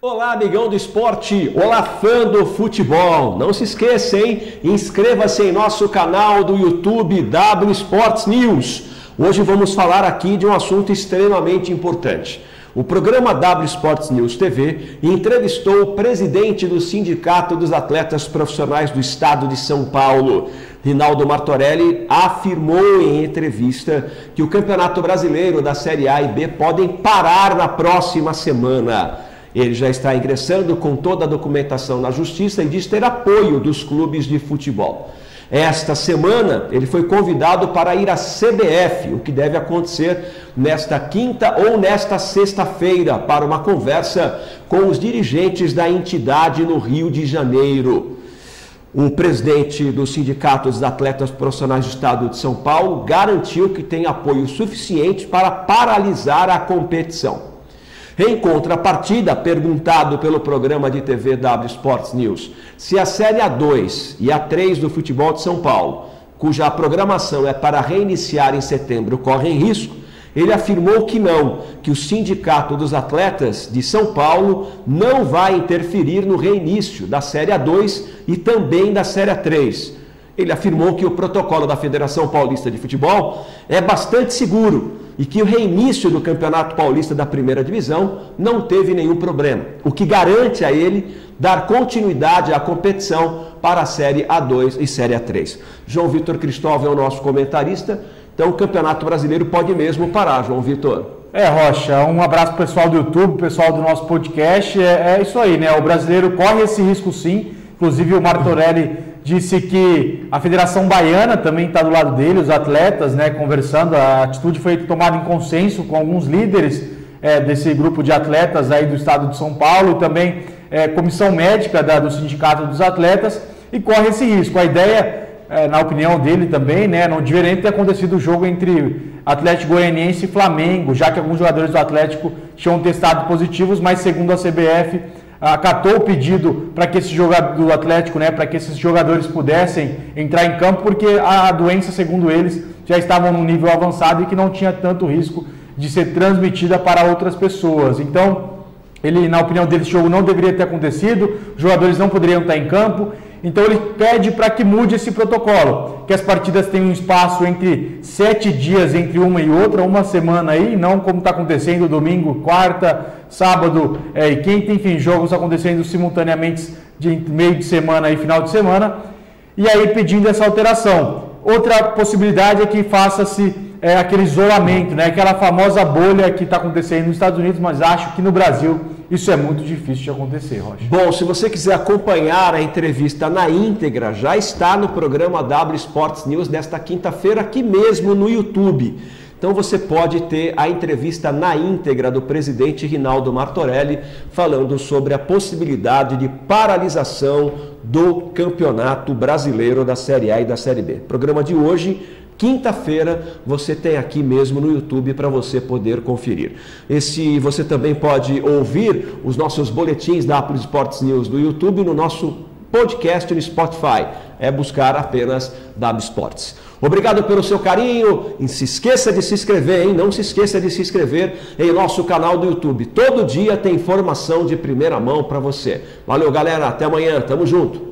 Olá, amigão do esporte! Olá, fã do futebol! Não se esqueça, hein? Inscreva-se em nosso canal do YouTube W Sports News. Hoje vamos falar aqui de um assunto extremamente importante. O programa W Sports News TV entrevistou o presidente do Sindicato dos Atletas Profissionais do Estado de São Paulo. Rinaldo Martorelli afirmou em entrevista que o Campeonato Brasileiro da Série A e B podem parar na próxima semana. Ele já está ingressando com toda a documentação na justiça e diz ter apoio dos clubes de futebol. Esta semana ele foi convidado para ir à CBF, o que deve acontecer nesta quinta ou nesta sexta-feira, para uma conversa com os dirigentes da entidade no Rio de Janeiro. O presidente do Sindicato dos Atletas Profissionais do Estado de São Paulo garantiu que tem apoio suficiente para paralisar a competição. Em contrapartida, perguntado pelo programa de TV W Sports News se a Série A2 e A3 do futebol de São Paulo, cuja programação é para reiniciar em setembro, correm risco, ele afirmou que não, que o Sindicato dos Atletas de São Paulo não vai interferir no reinício da Série A2 e também da Série A3. Ele afirmou que o protocolo da Federação Paulista de Futebol é bastante seguro e que o reinício do Campeonato Paulista da Primeira Divisão não teve nenhum problema, o que garante a ele dar continuidade à competição para a Série A2 e Série A3. João Vitor Cristóvão é o nosso comentarista, então o Campeonato Brasileiro pode mesmo parar, João Vitor. É, Rocha, um abraço pro pessoal do YouTube, pessoal do nosso podcast. É, é isso aí, né? O brasileiro corre esse risco sim. Inclusive o Martorelli disse que a Federação Baiana também está do lado dele, os atletas, né, conversando. A atitude foi tomada em consenso com alguns líderes é, desse grupo de atletas aí do estado de São Paulo e também é, comissão médica da, do Sindicato dos Atletas e corre esse risco. A ideia, é, na opinião dele também, né, não deveria ter acontecido o jogo entre Atlético Goianiense e Flamengo, já que alguns jogadores do Atlético tinham testado positivos, mas segundo a CBF acatou o pedido para que esse jogador do Atlético, né, para que esses jogadores pudessem entrar em campo, porque a doença, segundo eles, já estava num nível avançado e que não tinha tanto risco de ser transmitida para outras pessoas. Então, ele, na opinião dele, esse jogo não deveria ter acontecido, os jogadores não poderiam estar em campo então ele pede para que mude esse protocolo, que as partidas tenham um espaço entre sete dias entre uma e outra, uma semana aí, não como está acontecendo domingo, quarta, sábado é, e quinta, enfim, jogos acontecendo simultaneamente de meio de semana e final de semana, e aí pedindo essa alteração. Outra possibilidade é que faça-se é, aquele isolamento, né, aquela famosa bolha que está acontecendo nos Estados Unidos, mas acho que no Brasil isso é muito difícil de acontecer, Rocha. Bom, se você quiser acompanhar a entrevista na íntegra, já está no programa W Sports News desta quinta-feira, aqui mesmo no YouTube. Então você pode ter a entrevista na íntegra do presidente Rinaldo Martorelli falando sobre a possibilidade de paralisação do Campeonato Brasileiro da Série A e da Série B. Programa de hoje Quinta-feira você tem aqui mesmo no YouTube para você poder conferir. Esse você também pode ouvir os nossos boletins da Apple Sports News do YouTube no nosso podcast no Spotify. É buscar apenas W Sports. Obrigado pelo seu carinho. E se esqueça de se inscrever, hein? Não se esqueça de se inscrever em nosso canal do YouTube. Todo dia tem informação de primeira mão para você. Valeu, galera. Até amanhã. Tamo junto.